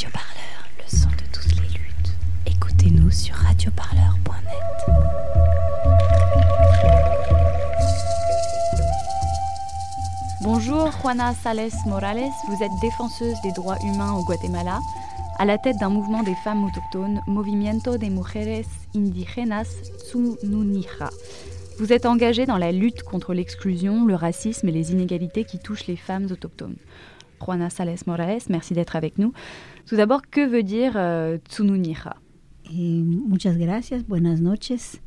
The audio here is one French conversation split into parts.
Radio Parleur, le son de toutes les luttes. Écoutez-nous sur radioparleur.net. Bonjour, Juana Sales Morales. Vous êtes défenseuse des droits humains au Guatemala, à la tête d'un mouvement des femmes autochtones, Movimiento de Mujeres Indígenas Tsununija. Vous êtes engagée dans la lutte contre l'exclusion, le racisme et les inégalités qui touchent les femmes autochtones. Juana Sales Morales, merci d'être avec nous. Tout d'abord, que veut dire euh, Tsununija Eh, muchas gracias, buenas noches.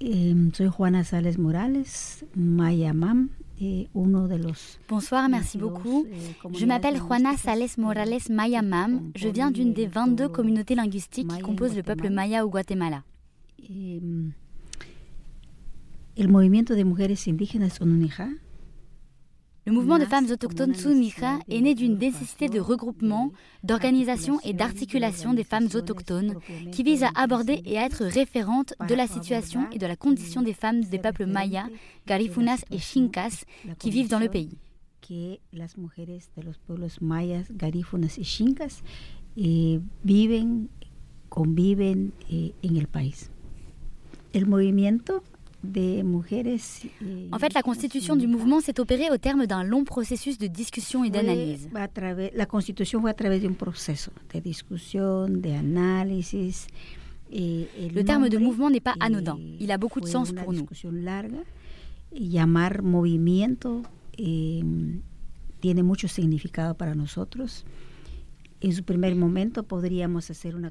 Eh, soy Juana Sales Morales, Maya Mam, eh, uno de los... Bonsoir, merci beaucoup. Je m'appelle Juana Sales Morales Maya Mam. Je viens d'une des 22 communautés linguistiques qui composent le peuple maya au Guatemala. Eh, el movimiento de mujeres indígenas Le mouvement de femmes autochtones Tsununija est né d'une nécessité de regroupement, d'organisation et d'articulation des femmes autochtones qui vise à aborder et à être référente de la situation et de la condition des femmes des peuples mayas, garifunas et chincas qui vivent dans le pays. que las mujeres de los pueblos mayas, garífunas y chincas eh, viven, conviven eh, en el país. El movimiento En fait, la constitution du mouvement s'est opérée au terme d'un long processus de discussion et d'analyse. la constitución fue a través de un proceso de eh, el Le terme de mouvement n'est pas anodin. Il a beaucoup de sens pour nous. llamar movimiento tiene mucho significado para nosotros.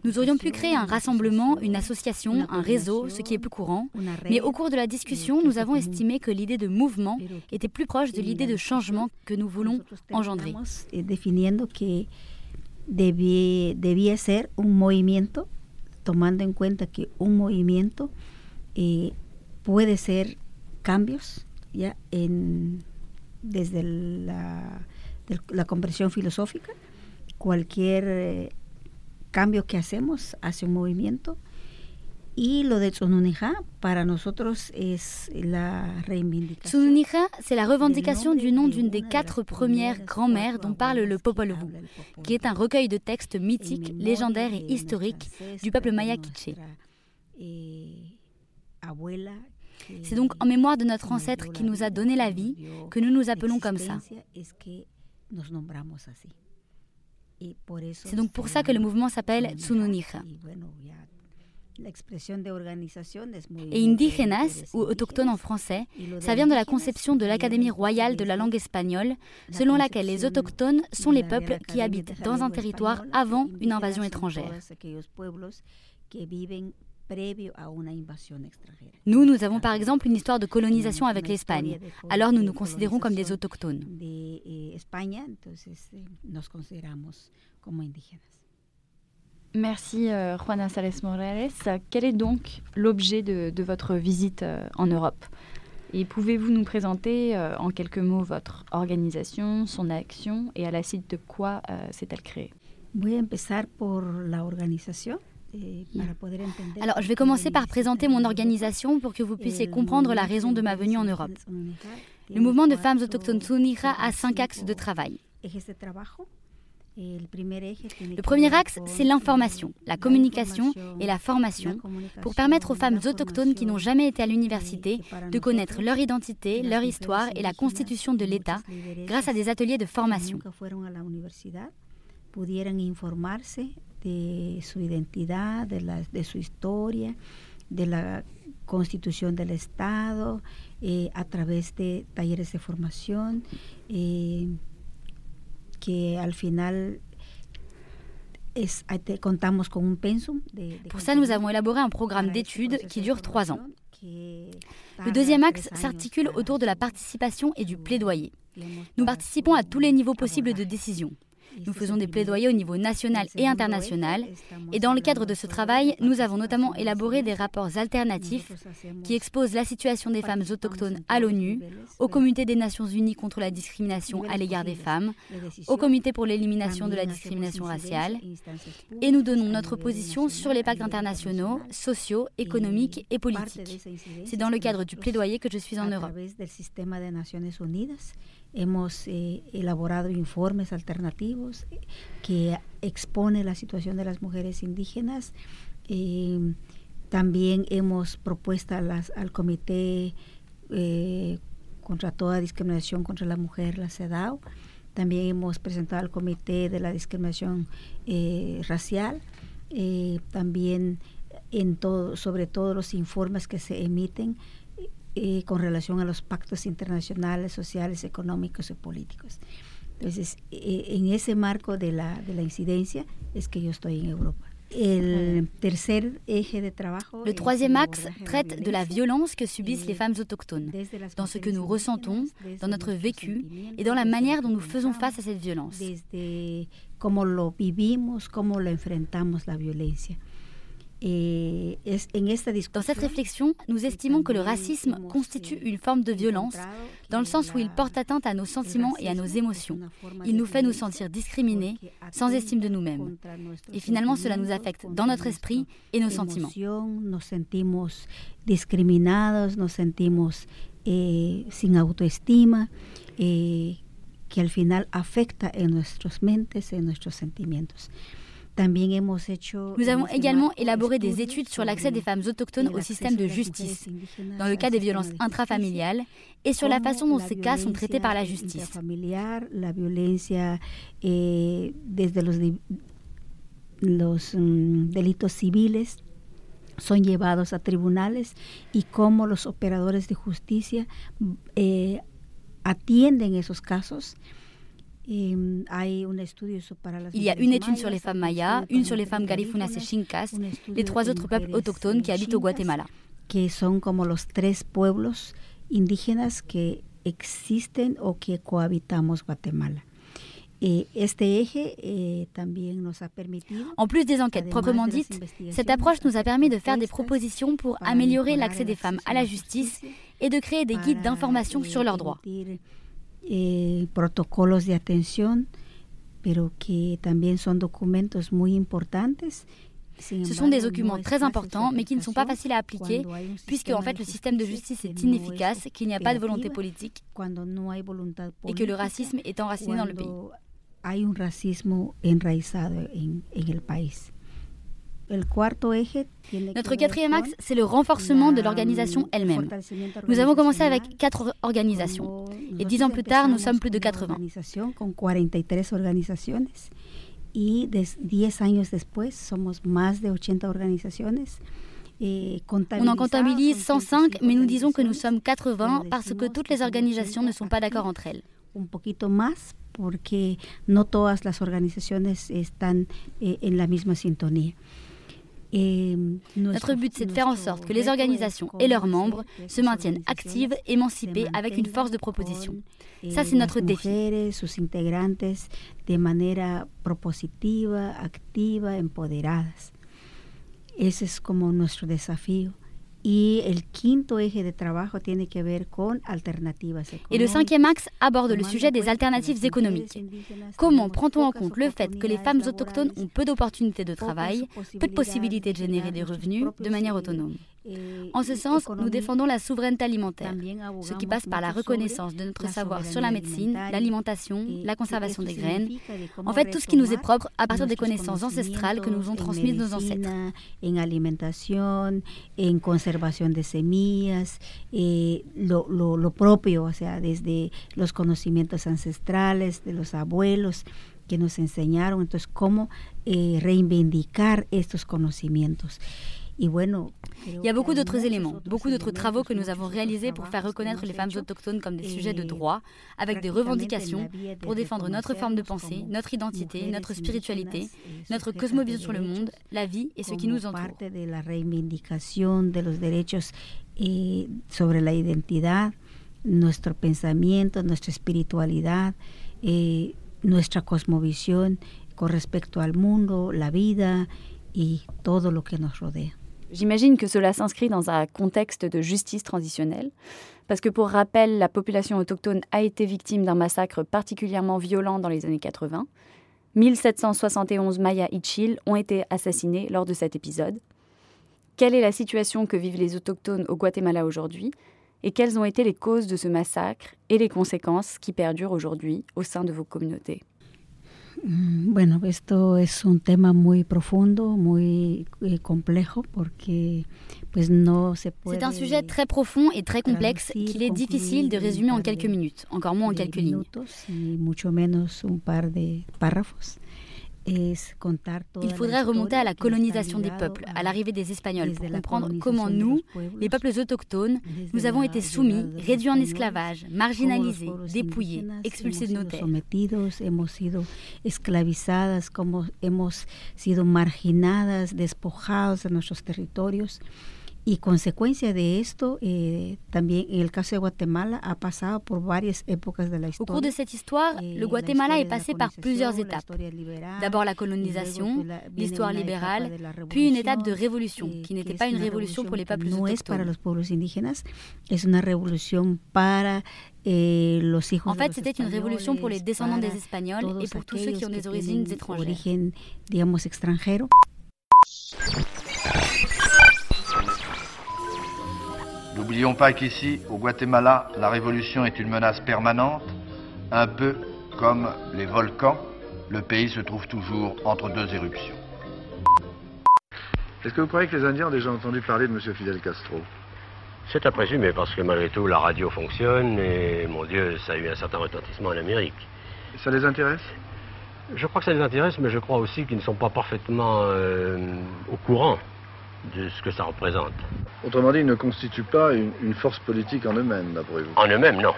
Nous aurions pu créer un rassemblement, une association, un réseau, ce qui est plus courant. Mais au cours de la discussion, nous avons estimé que l'idée de mouvement était plus proche de l'idée de changement que nous voulons engendrer. eh, debía ser un movimiento, tomando en cuenta que un movimiento eh, puede ser cambios ya en desde la, la comprensión filosófica, cualquier eh, cambio que hacemos hace un movimiento. Y lo de Tsununija para nosotros es la. Tsununija, c'est la revendication du nom d'une des quatre premières grand-mères dont parle le Popol Vuh, qui est un recueil de textes mythiques, légendaires et historiques du peuple maya quiché. C'est donc en mémoire de notre ancêtre qui nous a donné la vie que nous nous appelons comme ça. C'est donc pour ça que le mouvement s'appelle Tsununija. Et indígenas, ou autochtones en français, ça vient de la conception de l'Académie royale de la langue espagnole, selon laquelle les autochtones sont les peuples qui habitent dans un territoire avant une invasion étrangère. Nous, nous avons par exemple une histoire de colonisation avec l'Espagne, alors nous nous considérons comme des autochtones. eh, eh. Merci euh, Juana Sales Morales. Quel est donc l'objet de, de votre visite euh, en Europe? Et pouvez-vous nous présenter euh, en quelques mots votre organisation, son action et à la suite de quoi euh, s'est-elle créée? Voy a empezar por la organización. para poder entender Alors, je vais commencer par présenter en mon organisation pour que vous puissiez comprendre la raison de ma venue en Europe. Le mouvement de femmes autochtones Tsununija a cinq axes de travail. Le premier axe, c'est l'information, la communication et la formation pour permettre aux femmes autochtones qui n'ont jamais été à l'université de connaître leur identité, leur histoire et la constitution de l'État grâce à des ateliers de formation. De su identidad, de, la, de su historia, de la constitución del Estado, eh, a través de talleres de formación, eh, que al final es, ah, te- contamos con un pensum. De, de Pour ça, nous avons élaboré un programme d'études qui dure trois ans. Le deuxième axe s'articule autour de la participation et du plaidoyer. Nous participons à tous les niveaux possibles de décision. Nous faisons des plaidoyers au niveau national et international. Et dans le cadre de ce travail, nous avons notamment élaboré des rapports alternatifs qui exposent la situation des femmes autochtones à l'ONU, au Comité des Nations Unies contre la discrimination à l'égard des femmes, au Comité pour l'élimination de la discrimination raciale, et nous donnons notre position sur les pactes internationaux, sociaux, économiques et politiques. C'est dans le cadre du plaidoyer que je suis en Europe. Hemos eh, elaborado informes alternativos que expone la situación de las mujeres indígenas. Eh, también hemos propuesto al Comité eh, contra toda discriminación contra la mujer, la CEDAW. También hemos presentado al Comité de la Discriminación Racial. también en todo, sobre todos los informes que se emiten con relación a los pactos internacionales, sociales, económicos y políticos. Entonces, en ese marco de la, de la incidencia es que yo estoy en Europa. Le troisième axe traite de la violence que subissent les femmes autochtones, dans ce que nous ressentons, dans notre vécu et dans la manière dont nous faisons face à cette violence. Dans cette réflexion, nous estimons que le racisme constitue une forme de violence, dans le sens où il porte atteinte à nos sentiments et à nos émotions. Il nous fait nous sentir discriminés, sans estime de nous-mêmes. Et finalement, cela nous affecte dans notre esprit et nos sentiments. Nos sentimos discriminados, nos sentimos eh, sin autoestima, eh, al final afecta en nuestras mentes, en nuestros sentimientos. Nous avons également élaboré des études sur l'accès des femmes autochtones au système de justice, dans le cas des violences intrafamiliales, et sur la façon dont ces cas sont traités par la justice. Eh, los, los um, delitos civiles son llevados a tribunales y cómo los operadores de justicia eh, atienden esos casos. Il y a une étude sur les femmes mayas, une sur les femmes garifunas et chincas, les trois autres peuples autochtones qui habitent au Guatemala. Que son como los tres pueblos indígenas que existen o que cohabitamos Guatemala. Eh, en plus des enquêtes proprement dites, cette approche nous a permis de faire des propositions pour améliorer l'accès des femmes à la justice et de créer des guides d'information sur leurs droits. Eh, protocolos de atención, pero que también son documentos muy importantes. Ce sont des documents très importants, mais qui ne sont pas faciles à appliquer, puisque en fait le système de justice est inefficace, qu'il n'y a pas de volonté politique, et que le racisme est enraciné dans le pays. Notre quatrième axe, c'est le renforcement de l'organisation elle-même. Nous avons commencé avec quatre organisations et dix ans plus tard, nous sommes plus de 80. Y diez años después somos más de 80 organizaciones. Eh, On en comptabilise 105, mais nous disons que nous sommes 80 parce que toutes les organisations ne sont pas d'accord entre elles. Un poquito más porque no todas las organizaciones están eh, en la misma sintonía. Notre but, c'est de faire en sorte que les organisations et leurs membres se maintiennent actives, émancipées, avec une force de proposition. Ça, c'est notre défi. de manera propositiva, activa, empoderadas. Ese es como nuestro desafío. Y el quinto eje de trabajo tiene que ver con alternativas Et le cinquième axe aborde le sujet des alternatives économiques. Comment prend-on en compte le fait que les femmes autochtones ont peu d'opportunités de travail, peu de possibilités de générer des revenus de manière autonome? En ce sens, nous défendons la souveraineté alimentaire, ce qui passe par la reconnaissance de notre savoir sur la médecine, l'alimentation, la conservation des graines, en fait tout ce qui nous est propre à partir des connaissances ancestrales que nous ont transmises nos ancêtres. En alimentación, en conservación de semillas, eh, lo, lo, lo propio, o sea, desde los conocimientos ancestrales de los abuelos que nos enseñaron, entonces cómo eh, reivindicar estos conocimientos? Il y a beaucoup d'autres éléments, beaucoup d'autres travaux que nous avons réalisés pour faire reconnaître les femmes autochtones comme des sujets de droit, avec des revendications pour défendre notre forme de pensée, notre identité, notre spiritualité, notre cosmovision sur le monde, la vie et ce qui nous entoure. de la reivindicación de los derechos eh, sobre la identidad, nuestro pensamiento, nuestra espiritualidad, eh, nuestra cosmovisión con respecto al mundo, la vida y todo lo que nos rodea. J'imagine que cela s'inscrit dans un contexte de justice transitionnelle, parce que pour rappel, la population autochtone a été victime d'un massacre particulièrement violent dans les années 80. 1771 Maya Ichil ont été assassinés lors de cet épisode. Quelle est la situation que vivent les autochtones au Guatemala aujourd'hui? Et quelles ont été les causes de ce massacre et les conséquences qui perdurent aujourd'hui au sein de vos communautés? Mm, bueno, esto es un tema muy profundo, muy eh, complejo, porque pues no se puede. C'est un sujet très profond et très complexe qu'il est difficile de résumer en quelques minutes, encore moins en quelques lignes. Y mucho menos un par de párrafos. Il faudrait remonter à la colonisation des peuples, à l'arrivée des Espagnols, pour comprendre comment nous, les peuples autochtones, nous avons été soumis, réduits en esclavage, marginalisés, dépouillés, expulsés de nos terres. Hemos sido esclavizadas, como hemos sido marginadas, despojados de nuestros territorios. Y consecuencia de esto, eh, también en el caso de Guatemala, ha pasado por varias épocas de la historia. Au cours de cette histoire, eh, le Guatemala est passé par plusieurs étapes. D'abord la colonisation, l'histoire libérale, puis une étape de révolution, eh, qui n'était pas une révolution pour les peuples no autochtones. es para los pueblos indígenas, es una revolución para eh, los hijos En fait, c'était une révolution pour les descendants des Espagnols et pour tous ceux qui ont des origines étrangères. Origen, digamos, extranjero. N'oublions pas qu'ici, au Guatemala, la révolution est une menace permanente, un peu comme les volcans, le pays se trouve toujours entre deux éruptions. Est-ce que vous croyez que les Indiens ont déjà entendu parler de M. Fidel Castro? C'est à présumer, parce que malgré tout, la radio fonctionne et, mon Dieu, ça a eu un certain retentissement en Amérique. Ça les intéresse? Je crois que ça les intéresse, mais je crois aussi qu'ils ne sont pas parfaitement euh, au courant de ce que ça représente. Autrement dit, ils ne constituent pas une, une force politique en eux-mêmes, d'après vous En eux-mêmes, non.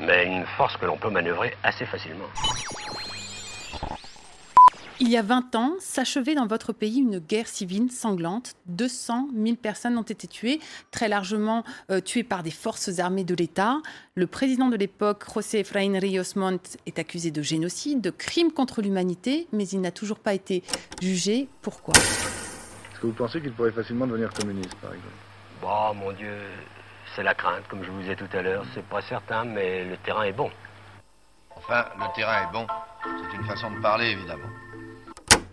Mais une force que l'on peut manœuvrer assez facilement. Il y a 20 ans, s'achevait dans votre pays une guerre civile sanglante. 200 000 personnes ont été tuées, très largement euh, tuées par des forces armées de l'État. Le président de l'époque, José Efraín Ríos Montt, est accusé de génocide, de crime contre l'humanité, mais il n'a toujours pas été jugé. Pourquoi? Que vous pensez qu'il pourrait facilement devenir communiste, par exemple Bon, mon Dieu, c'est la crainte, comme je vous disais tout à l'heure. C'est pas certain, mais le terrain est bon. Enfin, le terrain est bon. C'est une façon de parler, évidemment.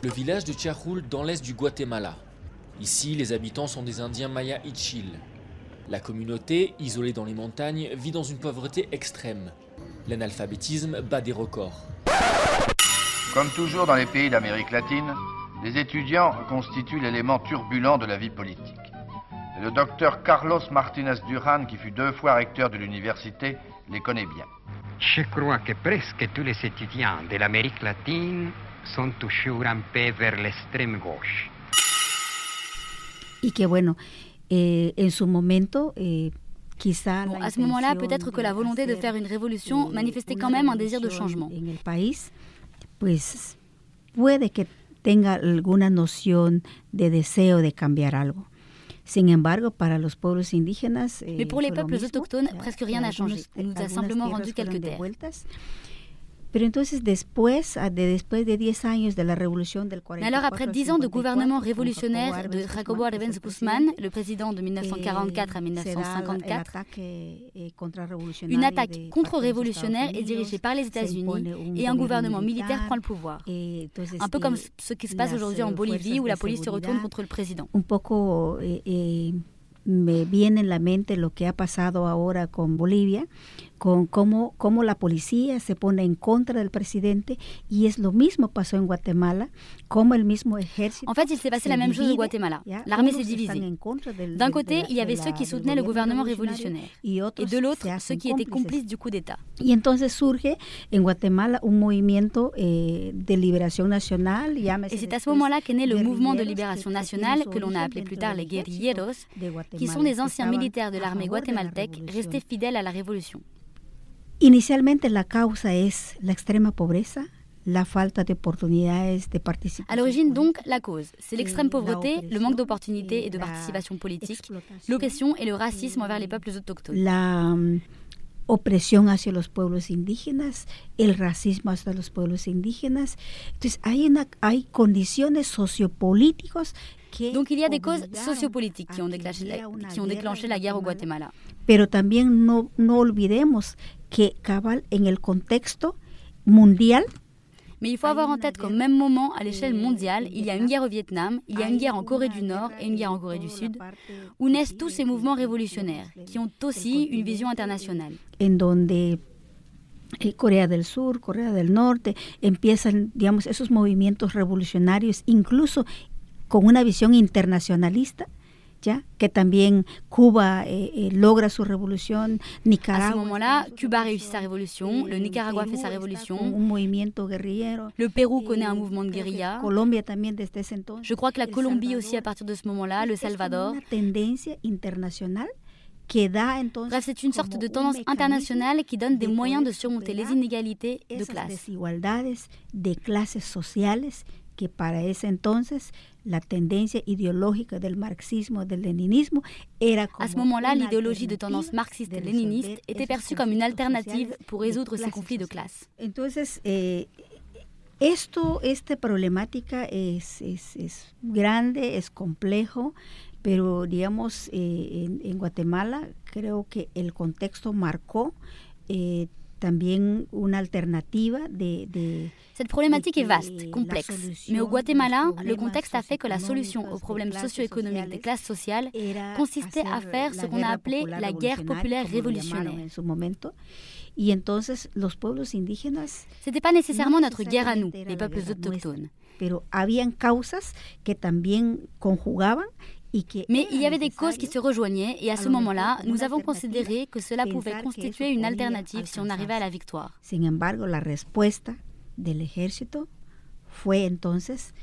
Le village de Chiajul dans l'est du Guatemala. Ici, les habitants sont des Indiens Maya Ichil. La communauté, isolée dans les montagnes, vit dans une pauvreté extrême. L'analphabétisme bat des records. Comme toujours dans les pays d'Amérique latine, les étudiants constituent l'élément turbulent de la vie politique. Et le docteur Carlos Martinez Duran, qui fut deux fois recteur de l'université, les connaît bien. Je crois que presque tous les étudiants de l'Amérique latine sont toujours un peu vers l'extrême gauche. Y que bueno, eh, en su momento, eh, quizá Bon, à ce moment-là, peut-être que la volonté de faire une révolution eh, manifestait una quand même un désir de changement. Tenga alguna noción de deseo de cambiar algo. Sin embargo, para los pueblos indígenas. Mais pour les peuples autochtones, presque rien n'a algunos- changé. On nous a algunas simplement tierras rendu fueron quelques terres. Pero entonces después, de después de 10 años de la revolución del 44 Mais alors, après al 10 ans de 54, gouvernement révolutionnaire de Jacobo Arbenz Guzmán, le président de 1944 à eh, se da el 1954, ataque, eh, contrarrevolucionario une attaque contre-révolutionnaire est dirigée par les États-Unis et un gouvernement militaire prend le pouvoir. eh, Un peu comme eh, ce qui se passe aujourd'hui en eh, Bolivie où la police se retourne contre le président. un poco eh, eh, me viene en la mente lo que ha pasado ahora con Bolivia, con cómo, cómo la policía se pone en contra del presidente y es lo mismo pasó en Guatemala, como el mismo ejército. En fait, il s'est passé la même chose au Guatemala. L'armée s'est divisée. D'un côté, il y avait ceux qui soutenaient le gouvernement révolutionnaire et de l'autre, ceux qui étaient complices du coup d'État. Y entonces surge en Guatemala un movimiento eh, de liberación nacional. Et c'est à ce moment-là qu'est né le mouvement de libération nationale, que l'on a appelé plus tard les guerrilleros, qui sont des anciens militaires de l'armée guatémaltèque restés fidèles à la révolution. Inicialmente la causa es la extrema pobreza, la falta de oportunidades de participación. À l'origine donc, la cause, c'est l'extrême pauvreté, le manque d'opportunités et de participation politique, l'oppression et le racisme envers les peuples autochtones. La um, opresión hacia los pueblos indígenas, el racismo hacia los pueblos indígenas. Entonces hay, una, hay condiciones sociopolíticas Donc il y a des causes sociopolitiques qui ont déclenché la, qui ont déclenché la guerre au Guatemala. Pero también no, no olvidemos que cabal en el contexto mundial Mais il faut avoir en tête qu'au même moment, à l'échelle mondiale, il y a une guerre au Vietnam, il y a une guerre en Corée du Nord et une guerre en Corée du Sud, où naissent tous ces mouvements révolutionnaires, qui ont aussi une vision internationale. En donde eh, Corea del Sur, Corea del Norte, empiezan, digamos, esos movimientos revolucionarios, incluso con una visión internacionalista, ¿ya? que también Cuba eh, eh, logra su revolución, Nicaragua. À ce moment-là, Cuba réussit sa révolution, le Nicaragua fait sa révolution, un movimiento guerrillero. Le Pérou connaît un mouvement de guérilla. Colombia también desde ese entonces. Je crois que la Colombie aussi à partir de ce moment-là, le Salvador. Bref, c'est une sorte de tendance internationale qui donne des moyens de surmonter les inégalités de classe. que para ese entonces la tendencia ideológica del marxismo, del leninismo era À ce moment-là, l'idéologie de tendance marxiste-léniniste était perçue comme une alternative pour résoudre ces conflits de classe. Entonces, eh, esto, esta problemática es, es, es, grande, es complejo, pero digamos, eh, en, en, Guatemala creo que el contexto marcó eh, también una alternativa de, de Cette problématique est vaste, complexe, mais au Guatemala, le contexte a fait que la solution aux problèmes socio-économiques des classes sociales consistait à faire ce qu'on a appelé la guerre populaire révolutionnaire. C'était pas nécessairement notre guerre à nous, les peuples autochtones. Pero habían causas que también conjugaban mais il y avait des causes qui se rejoignaient et à ce moment-là, nous avons considéré que cela pouvait constituer une alternative si on arrivait à la victoire. Sin embargo, la respuesta del ejército fue entonces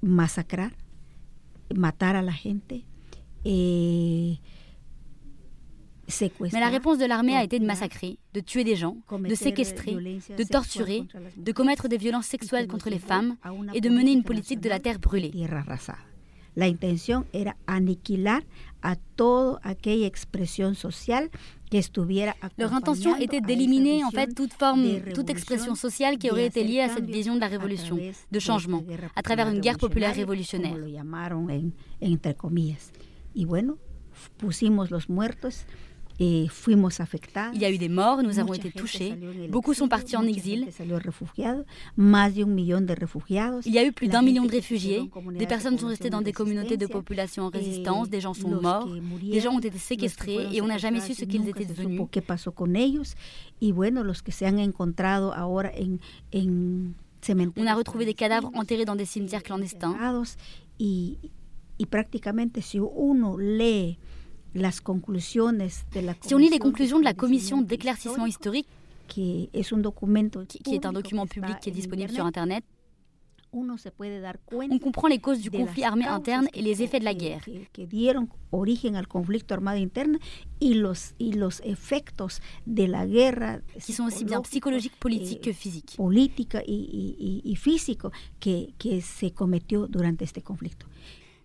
masacrar, matar a la gente, eh, Mais la réponse de l'armée a été de massacrer, de tuer des gens, de séquestrer, de torturer, de commettre des violences sexuelles contre les femmes et de mener une politique de la terre brûlée. La intención era aniquilar a toda aquella expresión social que estuviera Leur intention était d'éliminer en fait toute forme, toute expression sociale qui aurait été liée à cette vision de la révolution, de changement, à travers une guerre populaire révolutionnaire. entre comillas. Y bueno, pusimos los muertos Et fuimos afectados. Il y a eu des morts, nous avons été touchés. Beaucoup sont partis en exil. Il y a eu plus d'un million de réfugiés. Des personnes sont restées dans des communautés de population en résistance. Des gens sont morts. Des gens ont été séquestrés et on n'a jamais su ce qu'ils étaient devenus. ¿Qué pasó con ellos? Y bueno, los que se han encontrado ahora en, en on a retrouvé des cadavres enterrés dans des cimetières clandestins. Y prácticamente si uno lee las conclusiones de la Si on lit les conclusions de la commission d'éclaircissement historique, qui est, un document public qui est disponible sur Internet, on comprend les causes du conflit armé interne et les effets de la guerre. Qui sont aussi bien psychologiques, politiques que physiques. Físico que, que se cometió durante este conflicto.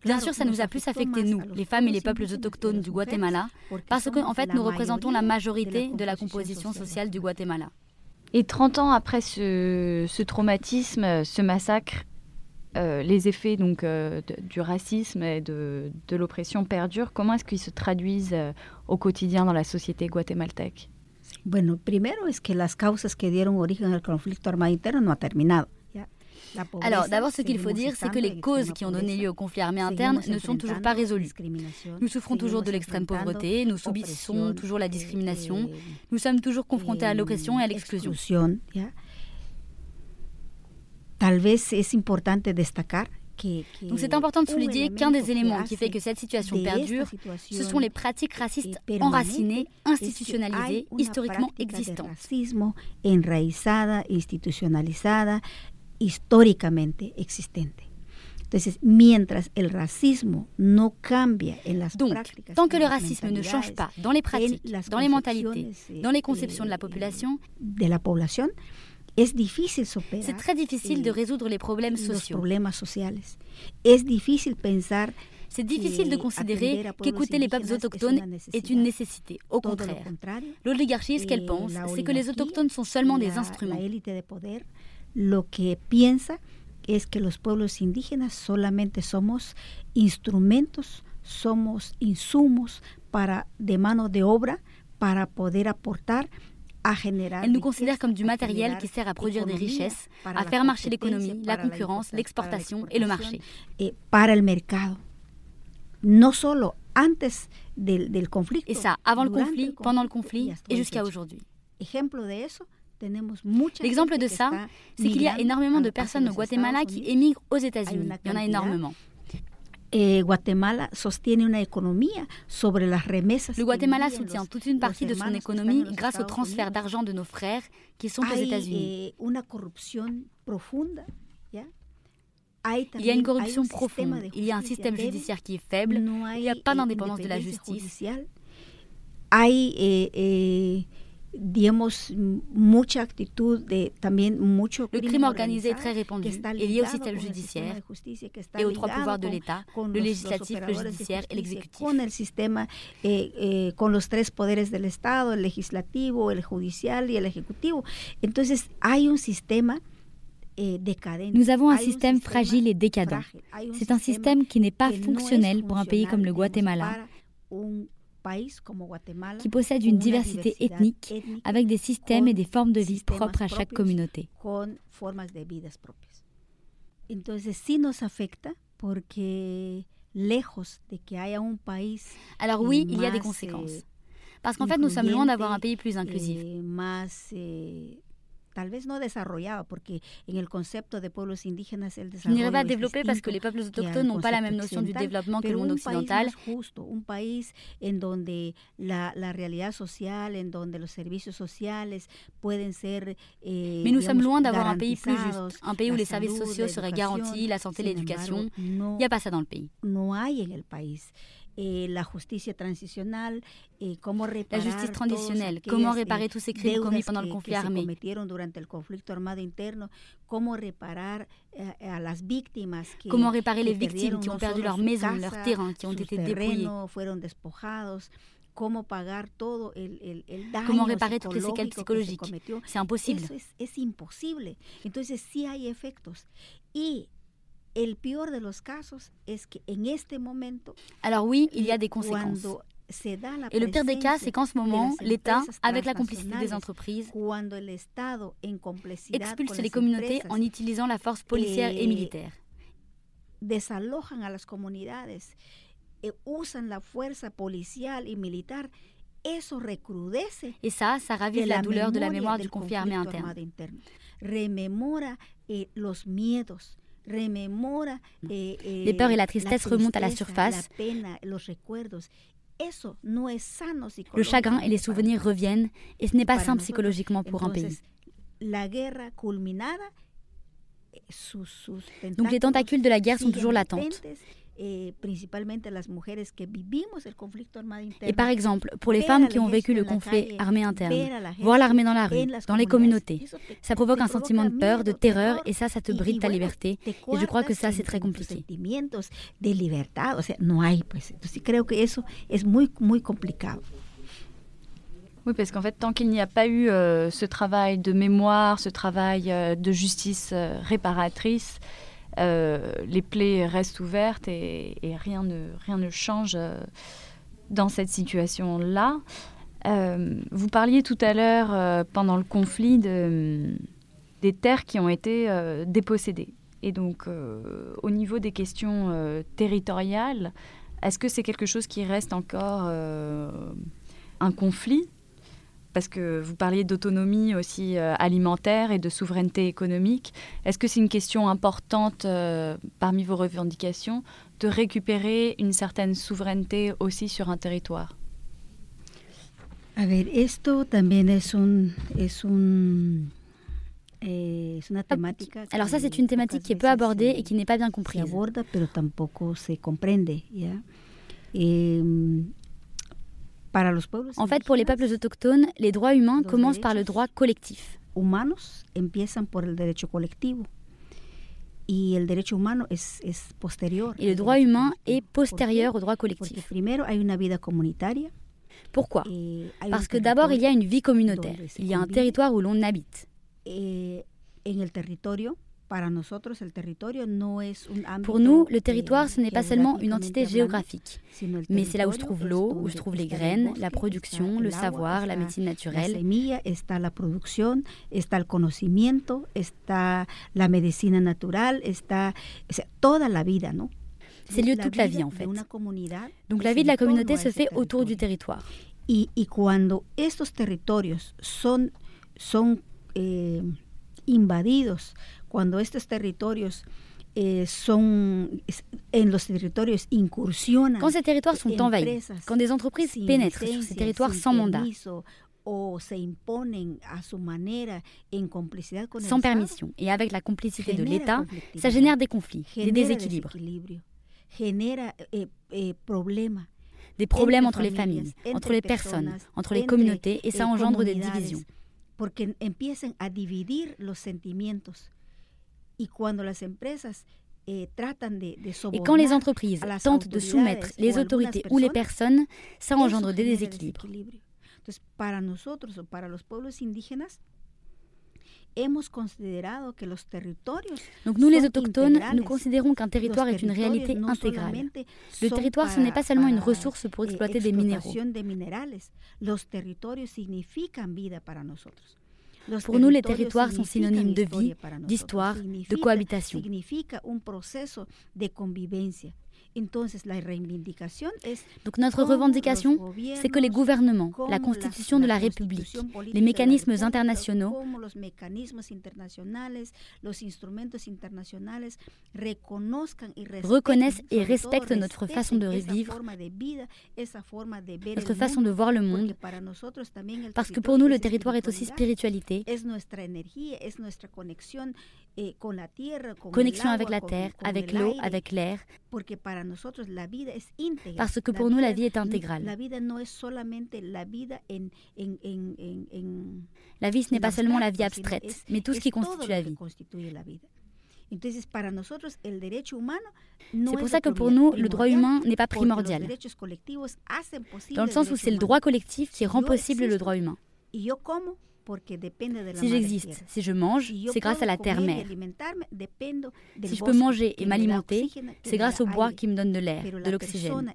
Bien sûr, ça nous a plus affecté, nous, les femmes et les peuples autochtones du Guatemala, parce qu'en en fait, nous représentons la majorité de la composition sociale du Guatemala. Et 30 ans après ce, ce traumatisme, ce massacre, euh, les effets donc euh, de, du racisme et de, de l'oppression perdurent. Comment est-ce qu'ils se traduisent euh, au quotidien dans la société guatémaltèque Bueno, primero es que las causas que dieron origen al conflicto armado interno no ha terminado. Alors, d'abord, ce qu'il faut dire, c'est que les causes qui ont donné lieu au conflit armé interne ne sont toujours pas résolues. Nous souffrons toujours de l'extrême pauvreté, nous subissons toujours la discrimination, nous sommes toujours confrontés à l'oppression et à l'exclusion. donc c'est important de souligner qu'un des éléments qui fait que cette situation perdure, ce sont les pratiques racistes enracinées, institutionnalisées, historiquement existantes históricamente existente. Entonces, mientras el racismo no cambia en las Donc, prácticas, tant que le racisme ne change pas dans les pratiques, dans les mentalités, dans les conceptions de la population, de la población, es difícil superar. C'est très difficile de résoudre les problèmes sociaux. Los problemas sociales. Es difícil pensar c'est difficile de considérer qu'écouter les peuples autochtones est une nécessité. Au contraire, l'oligarchie, ce qu'elle pense, c'est que les autochtones sont seulement des instruments. Lo que piensa es que los pueblos indígenas solamente somos instrumentos, somos insumos para de mano de obra para poder aportar Elle nous considère comme du matériel qui sert à produire des richesses, à faire marcher l'économie, la concurrence, l'exportation et le marché. Et para el mercado. No solo antes del, del Et ça, avant le conflit, pendant le conflit et jusqu'à aujourd'hui. L'exemple de ça, c'est qu'il y a énormément de personnes au Guatemala qui émigrent aux États-Unis. Il y en a énormément. Eh. Le Guatemala soutient toute une partie de son économie grâce au transfert d'argent de nos frères qui sont aux États-Unis. Eh. Il y a une corruption profonde, il y a un système judiciaire qui est faible, il n'y a pas d'indépendance de la justice. Hay digamos, mucha actitud de también mucho Le crime organisé est très répandu et lié au système judiciaire et aux trois pouvoirs de l'État, le législatif, le judiciaire et l'exécutif. Con el sistema, eh, eh, con los tres poderes del Estado, el legislativo, el judicial y el ejecutivo. Entonces hay un sistema eh, Nous avons un système fragile et décadent. C'est un système qui n'est pas fonctionnel pour un pays comme le Guatemala, qui possède une diversité ethnique avec des systèmes et des formes de vie propres à chaque communauté. Alors oui, il y a des conséquences. Parce qu'en fait, nous sommes loin d'avoir un pays plus inclusif. Tal vez no desarrollado, porque en el concepto de pueblos indígenas el desarrollo Je n'irai pas développer parce que les peuples autochtones n'ont pas la même notion du développement que le monde occidental. justo, un país en donde la, la realidad social, en donde los servicios sociales pueden ser eh, Mais nous sommes loin d'avoir un pays plus juste, un pays où les services sociaux seraient garantis, la santé, l'éducation. Il n'y a pas ça dans le pays. No hay en el país. Eh, la justice transicional, eh, la comment réparer eh, tous ces crimes commis pendant le conflit armé. comment réparer à las víctimas que, comment réparer les victimes qui ont perdu leur maison, leurs terrains, qui ont été dépouillés. Pagar todo el, el, el daño Comment réparer toutes les séquelles psychologiques C'est impossible. Eso es, es imposible. Entonces sí hay efectos. Y El peor de los casos es que en este momento, Alors oui, il y a des conséquences. Et le pire des cas, c'est qu'en ce moment, l'État, avec la complicité des entreprises, expulse les communautés en utilisant la force policière et militaire. Desalojan a las comunidades, eh, usan la fuerza policial y militar. Eso recrudece. Et ça, ça ravive la, douleur de la mémoire du conflit armé interne. Rememora eh, los miedos, eh, eh, les peurs et la tristesse remontent à la surface. Le chagrin et les souvenirs reviennent et ce n'est pas sain psychologiquement pour un pays. Eh, Donc les tentacules de la guerre sont toujours latentes. Et par exemple, pour les femmes qui ont vécu le conflit armé interne, voir l'armée dans la rue, dans les communautés, ça provoque un sentiment de peur, de terreur, et ça, ça te bride ta liberté. Et je crois que ça, c'est très compliqué. Oui, parce qu'en fait, tant qu'il n'y a pas eu euh, ce travail de mémoire, ce travail euh, de justice euh, réparatrice, euh, les plaies restent ouvertes et, rien, ne, rien ne change euh, dans cette situation-là. Euh, vous parliez tout à l'heure, pendant le conflit, de, des terres qui ont été dépossédées. Et donc, au niveau des questions territoriales, est-ce que c'est quelque chose qui reste encore un conflit parce que vous parliez d'autonomie aussi euh, alimentaire et de souveraineté économique. Est-ce que c'est une question importante euh, parmi vos revendications de récupérer une certaine souveraineté aussi sur un territoire? A ver, esto también es un, es un eh, Alors ça, c'est une thématique qui est peu abordée et qui n'est pas bien comprise. Se aborda, pero tampoco se comprende, ¿ya? Eh, en fait, pour les peuples autochtones, les droits humains commencent par le droit collectif. Et le droit humain est postérieur au droit collectif. Pourquoi? Eh, Parce que d'abord, il y a une vie communautaire. Il y a un territoire où l'on habite. Eh, territorio Pour nous, le territoire, ce n'est pas seulement une entité géographique, mais c'est là où se trouve l'eau, où se trouvent les graines, la production, le savoir, la médecine naturelle. está la producción, está el conocimiento, está la medicina natural, está toda la vida, ¿no? C'est lieu toute la vie en fait. Donc la vie de la communauté se fait autour du territoire. Y, y cuando estos territorios son, son eh, invadidos, cuando estos territorios eh, son en los territorios incursionan. Quand ces territoires sont envahis, quand des entreprises pénètrent sur ces territoires sans mandat, o se imponen a su manera en complicidad con sans permission et avec la complicité de l'État, ça génère des conflits, des déséquilibres. Genera eh, eh, des problèmes entre les familles, entre les personnes, entre les communautés, et ça engendre des divisions. Porque empiezan a dividir los sentimientos. Y cuando las empresas et quand les entreprises tentent de soumettre les autorités ou les personnes, ça engendre des déséquilibres. Para nosotros o para los pueblos indígenas, hemos considerado que los territorios Donc nous les autochtones, nous considérons qu'un territoire est une réalité intégrale. Le territoire, ce n'est pas seulement une ressource pour eh, exploiter des minéraux. Los territorios significan vida para nosotros. Pour nous, les territoires sont synonymes de vie, d'histoire, de cohabitation. Significa un proceso de convivencia. Donc notre revendication, c'est que les gouvernements, la Constitution de la République, les mécanismes internationaux reconnaissent et respectent notre façon de vivre, notre façon de voir le monde, parce que pour nous, le territoire est aussi spiritualité, eh, connexion avec la terre, avec l'eau, avec l'air, parce que pour nous, la vie est intégrale. La vie, ce n'est pas seulement la vie abstraite, mais tout ce qui constitue la vie. C'est pour ça que pour nous, le droit humain n'est pas primordial, dans le sens où c'est le droit collectif qui rend possible le droit humain. Si j'existe, si je mange, c'est grâce à la terre-mère. Si je peux manger et m'alimenter, c'est grâce au bois qui me donne de l'air, de l'oxygène.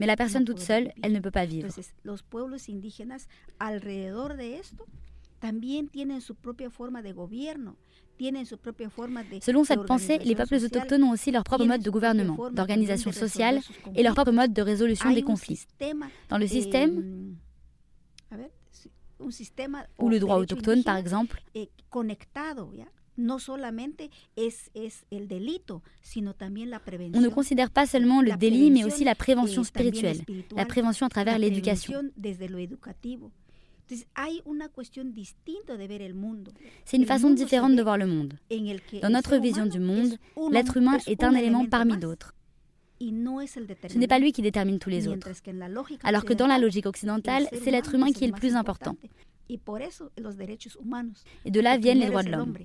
Mais la personne toute seule, elle ne peut pas vivre. Selon cette pensée, les peuples autochtones ont aussi leur propre mode de gouvernement, d'organisation sociale et leur propre mode de résolution des conflits. Dans le système, ou le droit autochtone, par exemple. Eh, On ne considère pas seulement le délit, mais aussi la prévention spirituelle, la prévention à travers l'éducation. C'est une façon différente de voir le monde. Dans notre vision du monde, l'être humain est un élément parmi d'autres. Ce n'est pas lui qui détermine tous les autres. Alors que dans la logique occidentale, c'est l'être humain qui est le plus important. Et de là viennent les droits de l'homme.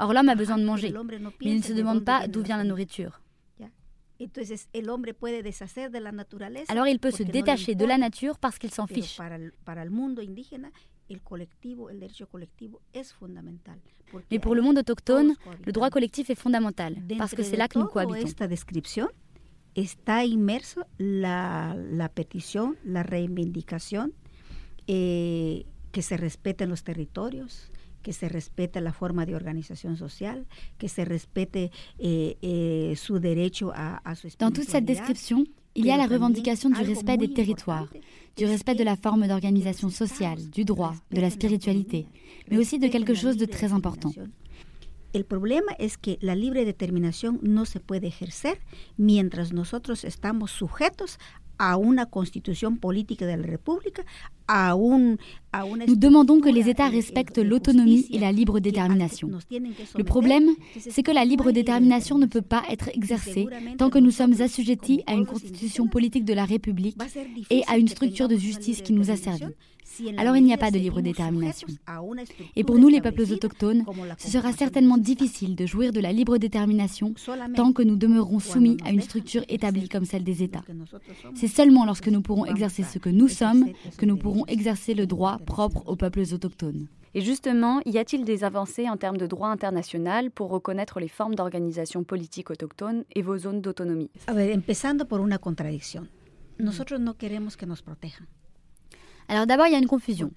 Or l'homme a besoin de manger, mais il ne se demande pas d'où vient la nourriture. Alors il peut se détacher de la nature parce qu'il s'en fiche. Mais pour le monde autochtone, le droit collectif est fondamental parce que c'est là que nous cohabitons. está inmerso la, la petición, la reivindicación, eh, que se respeten los territorios, que se respete la forma de organización social, que se respete eh, eh, su derecho a, a su Dans toute cette description, il y a la revendication du respect des territoires, du respect de la forme d'organisation sociale, du droit, de la spiritualité, mais aussi de quelque chose de très important. El problema es que la libre determinación no se puede ejercer mientras nosotros estamos sujetos à une constitution politique de la République, à une, à une Nous demandons que les États respectent l'autonomie et la libre détermination. Le problème, c'est que la libre détermination ne peut pas être exercée tant que nous sommes assujettis à une constitution politique de la République et à une structure de justice qui nous a servi. Alors il n'y a pas de libre détermination. Et pour nous, les peuples autochtones, ce sera certainement difficile de jouir de la libre détermination tant que nous demeurerons soumis à une structure établie comme celle des États. C'est seulement lorsque nous pourrons exercer ce que nous sommes que nous pourrons exercer le droit propre aux peuples autochtones. Et justement, y a-t-il des avancées en termes de droit international pour reconnaître les formes d'organisation politique autochtone et vos zones d'autonomie? A ver, empezando por una contradicción. Nosotros no queremos que nos protejan. Alors d'abord, il y a une confusion.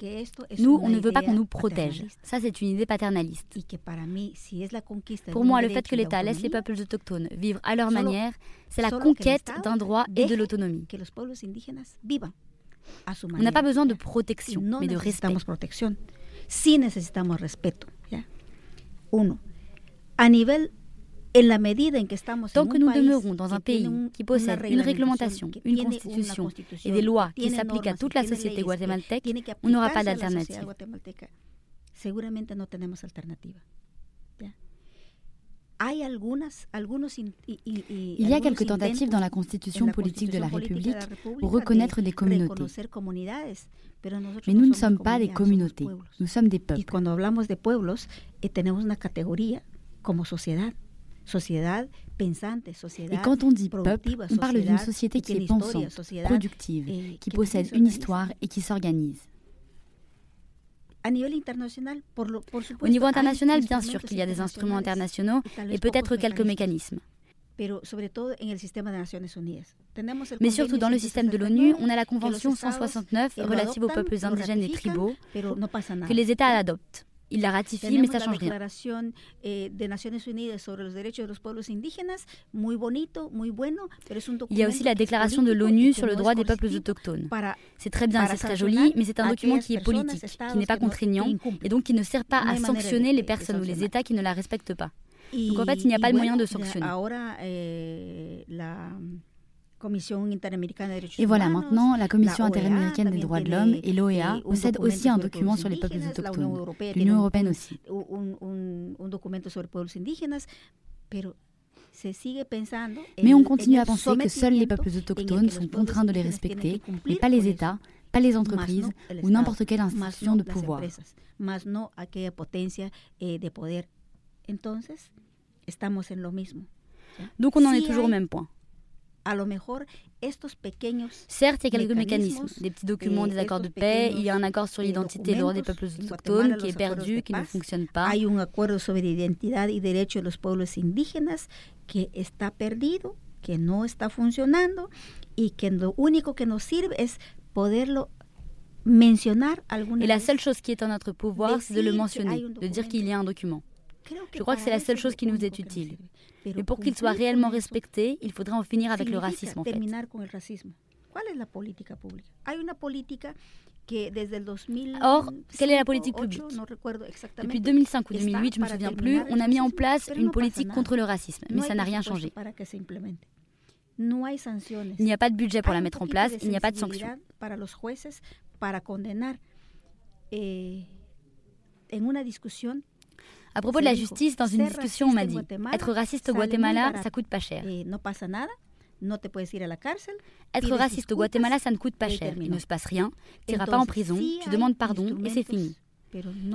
Nous, on ne veut pas qu'on nous protège. Ça, c'est une idée paternaliste. Pour moi, le fait que l'État laisse les peuples autochtones vivre à leur manière, c'est la conquête d'un droit et de l'autonomie. On n'a pas besoin de protection, mais de respect. Sí necesitamos respeto. Uno, a nivel Tant que nous demeurons dans un pays qui possède une réglementation, une constitution et des lois qui s'appliquent à toute la société guatémaltèque, on n'aura pas d'alternative. Il y a quelques tentatives dans la constitution politique de la République pour reconnaître des communautés. Mais nous ne sommes pas des communautés, nous sommes des peuples. Et quand on dit peuple, on parle d'une société qui est pensante, productive, eh, qui possède une histoire et qui s'organise. Au niveau international, bien sûr qu'il y a des instruments internationaux et peut-être quelques mécanismes. Mais surtout dans le système de l'ONU, on a la Convention 169 relative aux peuples indigènes et tribaux que les États adoptent. Ils la ratifient, mais ça change rien. Il y a aussi la déclaration de l'ONU sur le droit des peuples autochtones. C'est très bien, c'est très joli, mais c'est un document qui est politique, qui n'est pas contraignant et donc qui ne sert pas à sanctionner les personnes ou les États qui ne la respectent pas. Donc en fait, il n'y a pas de moyen de sanctionner. Eh, et voilà, maintenant, la Commission interaméricaine des droits de l'homme et l'OEA possèdent aussi un document sur les peuples autochtones. L'Union européenne aussi. Mais on continue à penser que seuls les peuples autochtones sont contraints de les respecter, mais pas les États, pas les entreprises ou n'importe quelle institution de pouvoir. Donc on en est toujours au même point. Certes, il y a quelques mécanismes, des petits documents, des accords de paix, il y a un accord sur l'identité et le droit des peuples autochtones qui est perdu, qui ne fonctionne pas. Il y a un accord sur l'identité et les droits des peuples indígenas qui est perdu, qui ne está funcionando y que lo único que nos sirve es poderlo mencionar Et la seule chose qui est en notre pouvoir, c'est de le mentionner, de dire qu'il y a un document. Je crois que c'est la seule chose qui nous est utile. Mais pour qu'il soit réellement respecté, il faudrait en finir avec le racisme en fait. Or, quelle est la politique publique? Depuis 2005 ou 2008, je ne me souviens plus, on a mis en place une politique contre le racisme, mais ça n'a rien changé. Il n'y a pas de budget pour la mettre en place, il n'y a pas de sanctions. À propos de la justice, dans une discussion, on m'a dit être raciste au Guatemala, ça coûte pas cher. Être raciste au Guatemala, ça ne coûte pas cher. Il ne se passe rien, tu n'iras pas en prison, tu demandes pardon et c'est fini.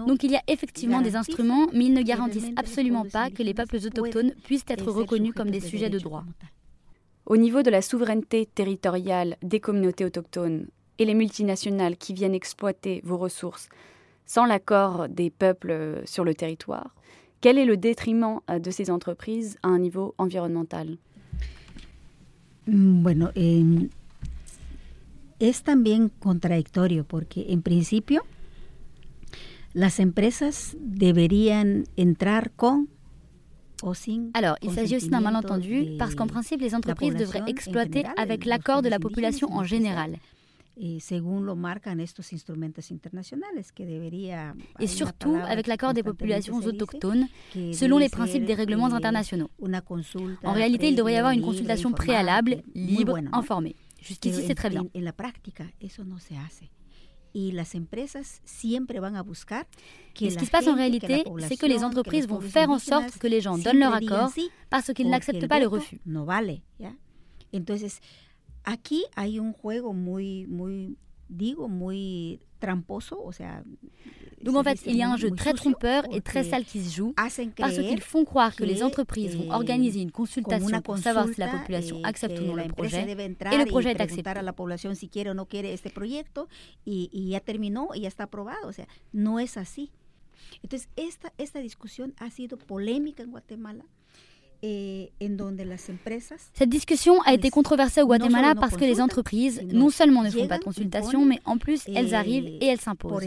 Donc il y a effectivement des instruments, mais ils ne garantissent absolument pas que les peuples autochtones puissent être reconnus comme des sujets de droit. Au niveau de la souveraineté territoriale des communautés autochtones et les multinationales qui viennent exploiter vos ressources, sans l'accord des peuples euh, sur le territoire. Quel est le détriment euh, de ces entreprises à un niveau environnemental? Mm, Bueno, eh, es también contradictorio porque en principio las empresas deberían entrar con alors, il s'agit aussi d'un malentendu parce qu'en principe, les entreprises devraient exploiter avec l'accord de la population en général. Et surtout avec l'accord des populations autochtones, selon les principes des règlements internationaux. En réalité, il devrait y avoir une consultation préalable, libre, informée. Jusqu'ici, c'est très bien. Et ce qui se passe en réalité, c'est que les entreprises vont faire en sorte que les gens donnent leur accord parce qu'ils n'acceptent pas le refus. Aquí hay un juego muy, muy digo, muy tramposo, o sea, Donc en fait, il y a un jeu très trompeur et très sale qui se joue parce qu'ils font croire que les entreprises vont organiser une consultation pour savoir si la population accepte ou non le projet et le projet est accepté. a la población si quiere o no quiere este proyecto y, y ya terminó y ya está aprobado, o sea, no es así. Entonces, esta, esta discusión ha sido polémica en Guatemala. Eh, Cette discussion a été controversée au Guatemala parce que les entreprises non seulement ne font pas de consultation, mais en plus elles arrivent et elles s'imposent.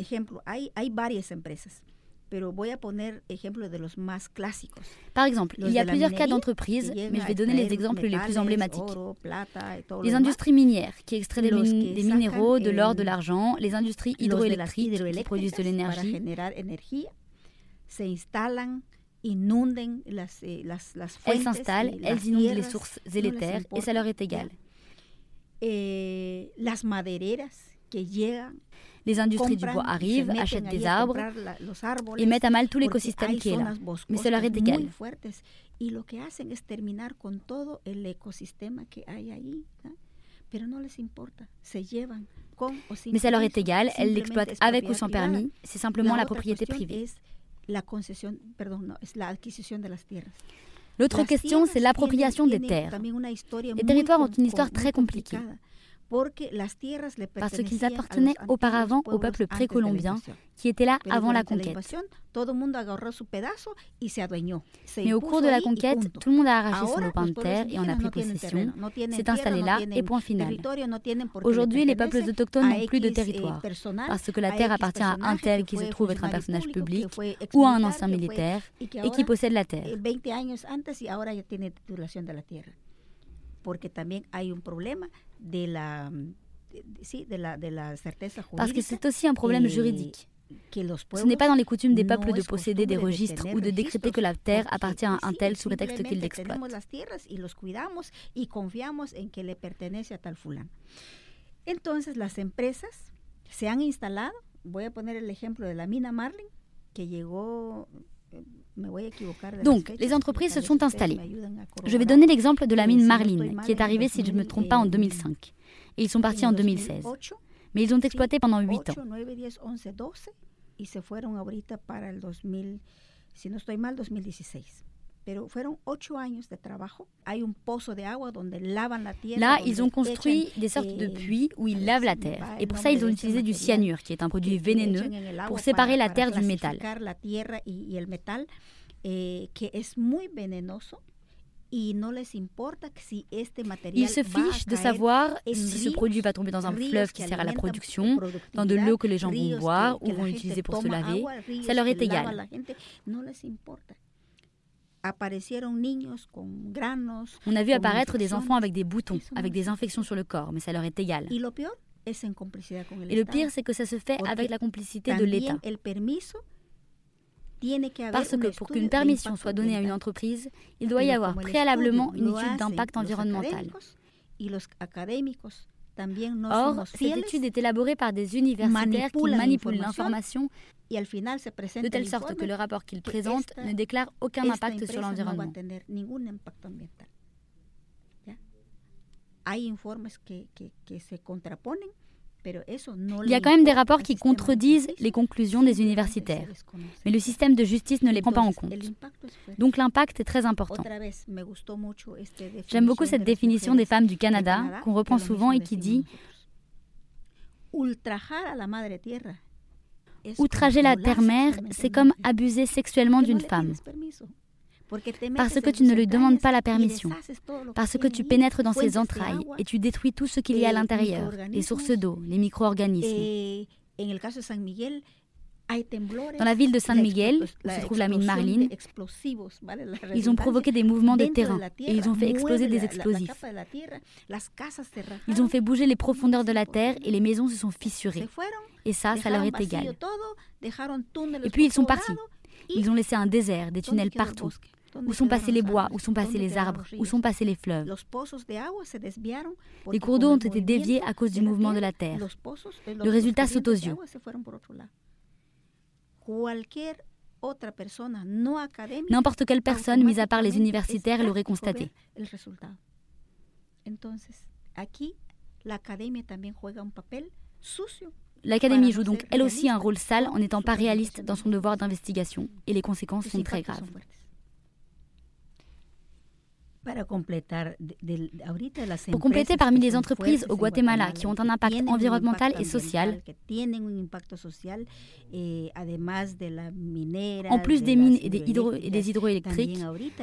Par exemple, il y a plusieurs cas d'entreprises, mais je vais donner les exemples les plus emblématiques. Les industries minières, qui extraient des, min des minéraux, de l'or, de l'argent, les industries hydroélectriques, qui produisent de l'énergie. Las, eh, las, las fuentes. Elles s'installent, elles inondent les sources et les terres, et ça leur est égal. Eh, las madereras que llegan les industries du bois arrivent, achètent des arbres et mettent à mal tout l'écosystème qui est là. Mais ça leur est égal. Y lo que hacen es terminar con todo el ecosistema que hay ahí, ¿no? pero no les importa, se llevan con o sin Mais ça leur est égal, elles l'exploitent avec ou sans permis, c'est simplement la propriété privée. La concesión, perdón, no, es la adquisición de las tierras. L'autre question, c'est l'appropriation des terres. Les territoires ont une histoire très compliquée parce qu'ils appartenaient auparavant au peuple précolombien qui était là avant la conquête. Mais au cours de la conquête, tout le monde a arraché son lopin de terre et en a pris possession, s'est installé là et point final. Aujourd'hui, les peuples autochtones n'ont plus de territoire parce que la terre appartient à un tel qui se trouve être un personnage public ou à un ancien militaire et qui possède la terre. Porque también hay un problema de la, sí, de la, de la certeza jurídica. Parce que c'est aussi un problème juridique. Ce n'est pas dans les coutumes des peuples de posséder des registres ou de décréter que la terre appartient à un tel sous prétexte qu'il l'exploite. Entonces las empresas se han instalado, voy a poner el ejemplo de la mina Marlin, que llegó donc, les entreprises se sont installées. Je vais donner l'exemple de la mine Marlin, qui est arrivée, si je ne me trompe pas, en 2005. Et ils sont partis en 2016. Mais ils ont exploité pendant 8 ans. Là, ils ont construit des sortes de puits où ils lavent la terre. Et pour ça, ils ont utilisé du cyanure, qui est un produit vénéneux, pour séparer la terre du métal. Ils se fichent de savoir si ce produit va tomber dans un fleuve qui sert à la production, dans de l'eau que les gens vont boire ou vont utiliser pour se laver. Ça leur est égal. On a vu apparaître des enfants avec des boutons, avec des infections sur le corps, mais ça leur est égal. Et le pire, c'est que ça se fait avec la complicité de l'État. Parce que pour qu'une permission soit donnée à une entreprise, il doit y avoir préalablement une étude d'impact environnemental. Or, cette étude est élaborée par des universitaires qui manipulent l'information de telle sorte que le rapport qu'ils présentent ne déclare aucun impact sur l'environnement. Il y a quand même des rapports qui contredisent les conclusions des universitaires, mais le système de justice ne les prend pas en compte. Donc l'impact est très important. J'aime beaucoup cette définition des femmes du Canada qu'on reprend souvent et qui dit Outrager la terre-mère, c'est comme abuser sexuellement d'une femme. Parce que tu ne lui demandes pas la permission. Parce que tu pénètres dans ses entrailles et tu détruis tout ce qu'il y a à l'intérieur, les sources d'eau, les micro-organismes. Dans la ville de San Miguel, où se trouve la mine Marlin, ils ont provoqué des mouvements de terrain et ils ont fait exploser des explosifs. Ils ont fait bouger les profondeurs de la terre et les maisons se sont fissurées. Et ça, ça leur est égal. Et puis ils sont partis. Ils ont laissé un désert, des tunnels partout. Où sont passés les bois? Où sont passés les arbres? Où sont passés les fleuves? Les cours d'eau ont été déviés à cause du mouvement de la terre. Le résultat saute aux yeux. N'importe quelle personne, mis à part les universitaires, l'aurait constaté. L'Académie joue donc elle aussi un rôle sale en n'étant pas réaliste dans son devoir d'investigation et les conséquences sont très graves. Pour compléter, parmi les entreprises au Guatemala qui ont un impact environnemental et social, eh, en plus des mines et des, hydro et des hydroélectriques,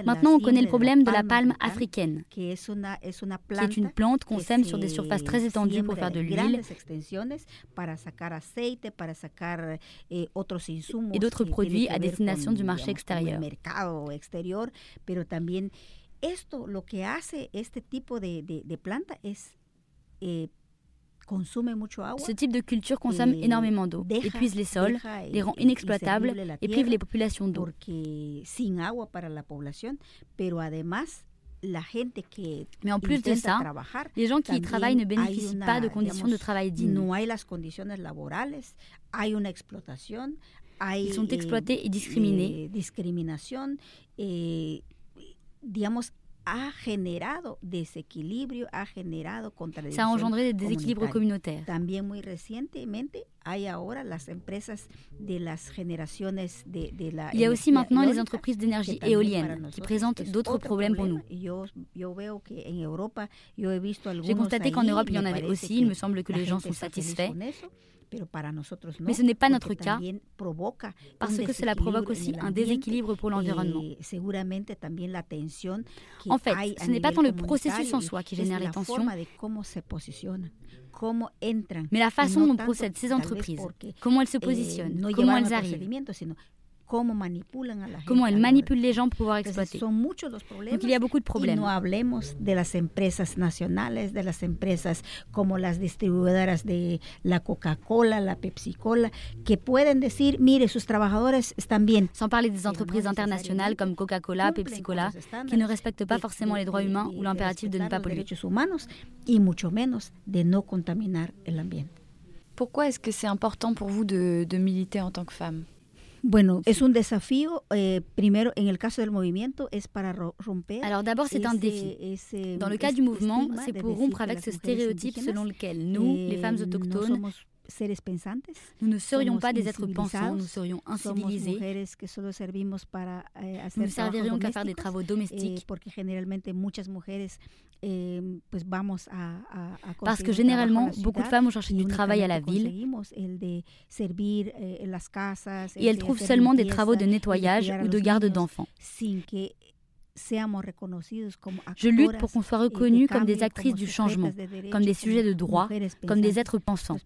maintenant on connaît le problème de la palme africaine, qui est une plante qu'on sème sur des surfaces très étendues pour faire de l'huile eh, et d'autres produits à destination du marché extérieur. Esto lo que hace este tipo de, de, de planta es eh, consume mucho agua. Ce type de culture consomme énormément d'eau, épuise les sols, les rend inexploitables et prive les populations d'eau. Porque sin agua para la población, pero además la gente que Mais en plus de ça, trabajar, les gens qui y travaillent ne bénéficient una, pas de conditions digamos, de travail dignes. No hay las condiciones laborales, hay una explotación, hay Ils sont eh, exploités et discriminés. eh, discriminación, eh, digamos, ha generado desequilibrio, ha generado Ça a engendré des déséquilibres communautaires. También muy recientemente hay ahora las empresas de las generaciones de, de la Il y a aussi maintenant les entreprises d'énergie éolienne qui présentent es d'autres problèmes pour nous. problema. Yo, yo veo que en Europa, yo he visto J'ai constaté qu'en Europe, il y en avait aussi. Il me semble que les gens sont satisfaits. Mais ce n'est pas notre cas, parce que cela provoque aussi un déséquilibre pour l'environnement. eh, que En fait, ce n'est pas tant le processus en soi qui génère la les tensions, mais la façon dont procèdent ces entreprises, comment elles se eh, positionnent, no comment elles el arrivent, cómo manipulan a la gente manipulent les gens pour pouvoir exploiter. son muchos los problemas Donc il y a beaucoup de y problèmes. no hablemos de las empresas nacionales, de las empresas como las distribuidoras de la Coca-Cola, la Pepsi-Cola, que pueden decir, mire, sus trabajadores están bien. Sans parler des entreprises internationales comme Coca-Cola, Pepsi-Cola, qui ne respectent pas forcément les droits humains ou l'impératif de ne pas polluer. derechos humanos y mucho menos de no contaminar el ambiente. Pourquoi est-ce que c'est important pour vous de, de militer en tant que femme? Bueno, es un desafío, eh, primero en el caso del movimiento, es para ro- romper. Alors d'abord, c'est un défi. Dans le cas du mouvement, c'est pour rompre avec ce stéréotype selon lequel nous, les eh, femmes autochtones, seres pensantes, nous ne serions pas des êtres pensants, nous serions incivilisés, que solo para eh, hacer nous ne servirions qu'à faire des travaux eh, domestiques, porque generalmente muchas mujeres eh, pues vamos a, a, a parce que généralement, beaucoup de femmes vont chercher y du travail à la ville. el de servir eh, las casas, et elles trouvent seulement des travaux de nettoyage ou de garde d'enfants. Je lutte pour qu'on soit reconnus comme des actrices du changement, comme des sujets de droit, comme des êtres pensants.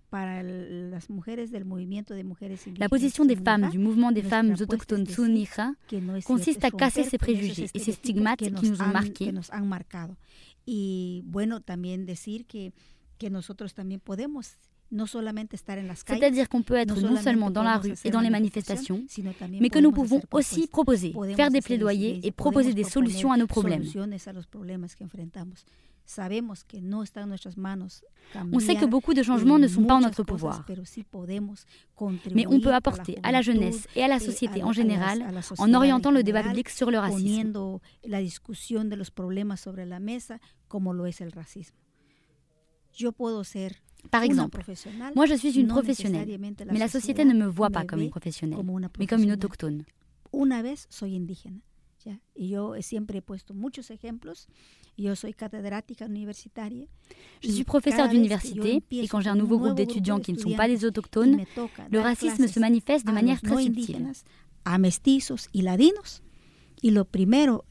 La position des femmes du mouvement des femmes autochtones es consiste à casser ces préjugés et ces stigmates qui nous ont marqués. Y bueno, también decir que, que nosotros también podemos C'est-à-dire qu'on peut être no non seulement dans la rue et dans les manifestations, mais que nous pouvons aussi proposer, faire des plaidoyers et proposer des solutions à nos problèmes. On sait que beaucoup de changements ne sont pas en notre pouvoir. Mais on peut apporter à la jeunesse et à la eh, société en général en orientant en le débat public sur le racisme. Par exemple, moi je suis une professionnelle, mais la société ne me voit pas comme une professionnelle, mais comme une autochtone. Je suis professeur d'université et quand j'ai un nouveau groupe d'étudiants qui ne sont pas des autochtones, le racisme se manifeste de manière très subtile. a mestizos y ladinos. Y lo primero,